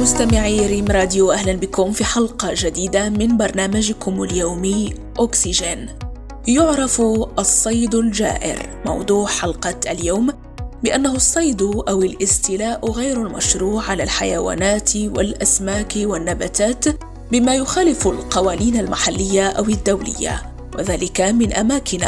مستمعي ريم راديو أهلا بكم في حلقة جديدة من برنامجكم اليومي أكسجين يعرف الصيد الجائر. موضوع حلقة اليوم بأنه الصيد أو الاستيلاء غير المشروع على الحيوانات والأسماك والنباتات بما يخالف القوانين المحلية أو الدولية. وذلك من أماكن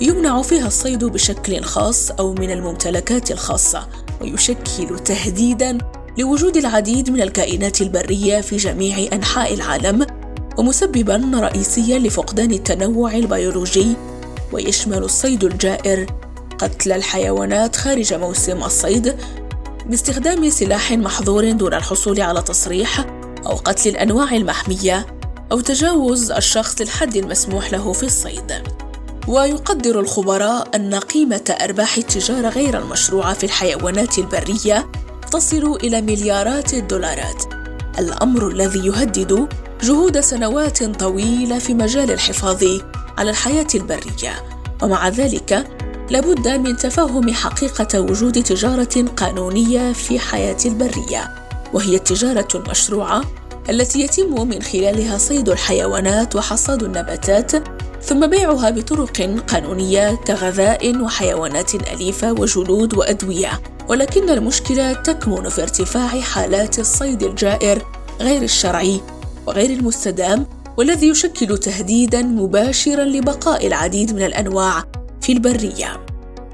يمنع فيها الصيد بشكل خاص أو من الممتلكات الخاصة ويشكل تهديداً لوجود العديد من الكائنات البرية في جميع أنحاء العالم ومسبباً رئيسياً لفقدان التنوع البيولوجي ويشمل الصيد الجائر قتل الحيوانات خارج موسم الصيد باستخدام سلاح محظور دون الحصول على تصريح أو قتل الأنواع المحمية أو تجاوز الشخص الحد المسموح له في الصيد. ويقدر الخبراء أن قيمة أرباح التجارة غير المشروعة في الحيوانات البرية تصل إلى مليارات الدولارات، الأمر الذي يهدد جهود سنوات طويلة في مجال الحفاظ على الحياة البرية، ومع ذلك لابد من تفهم حقيقة وجود تجارة قانونية في حياة البرية، وهي التجارة المشروعة التي يتم من خلالها صيد الحيوانات وحصاد النباتات ثم بيعها بطرق قانونية كغذاء وحيوانات أليفة وجلود وأدوية. ولكن المشكلة تكمن في ارتفاع حالات الصيد الجائر غير الشرعي وغير المستدام والذي يشكل تهديدا مباشرا لبقاء العديد من الأنواع في البرية.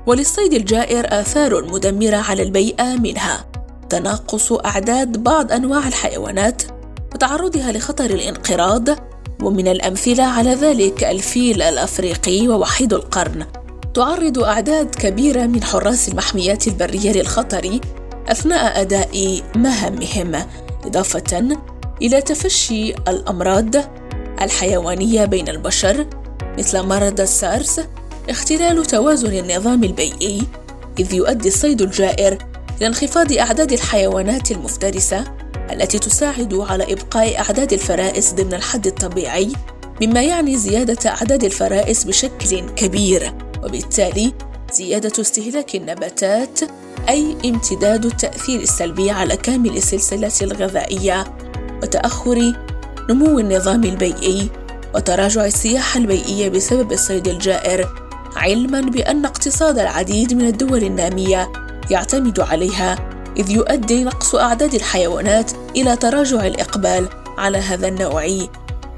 وللصيد الجائر آثار مدمرة على البيئة منها. تناقص أعداد بعض أنواع الحيوانات وتعرضها لخطر الانقراض ومن الأمثلة على ذلك الفيل الأفريقي ووحيد القرن. تعرض أعداد كبيرة من حراس المحميات البرية للخطر أثناء أداء مهامهم إضافة إلى تفشي الأمراض الحيوانية بين البشر مثل مرض السارس اختلال توازن النظام البيئي إذ يؤدي الصيد الجائر إلى انخفاض أعداد الحيوانات المفترسة التي تساعد على إبقاء أعداد الفرائس ضمن الحد الطبيعي مما يعني زيادة أعداد الفرائس بشكل كبير. وبالتالي زيادة استهلاك النباتات أي امتداد التأثير السلبي على كامل السلسلة الغذائية وتأخر نمو النظام البيئي وتراجع السياحة البيئية بسبب الصيد الجائر علما بأن اقتصاد العديد من الدول النامية يعتمد عليها إذ يؤدي نقص أعداد الحيوانات إلى تراجع الإقبال على هذا النوع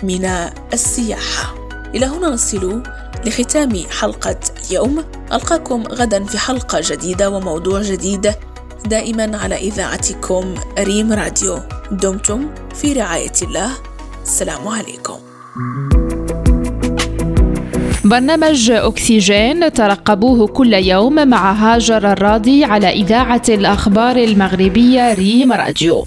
من السياحة. إلى هنا نصل لختام حلقة اليوم، ألقاكم غدا في حلقة جديدة وموضوع جديد دائما على إذاعتكم ريم راديو. دمتم في رعاية الله. السلام عليكم. برنامج أكسجين ترقبوه كل يوم مع هاجر الراضي على إذاعة الأخبار المغربية ريم راديو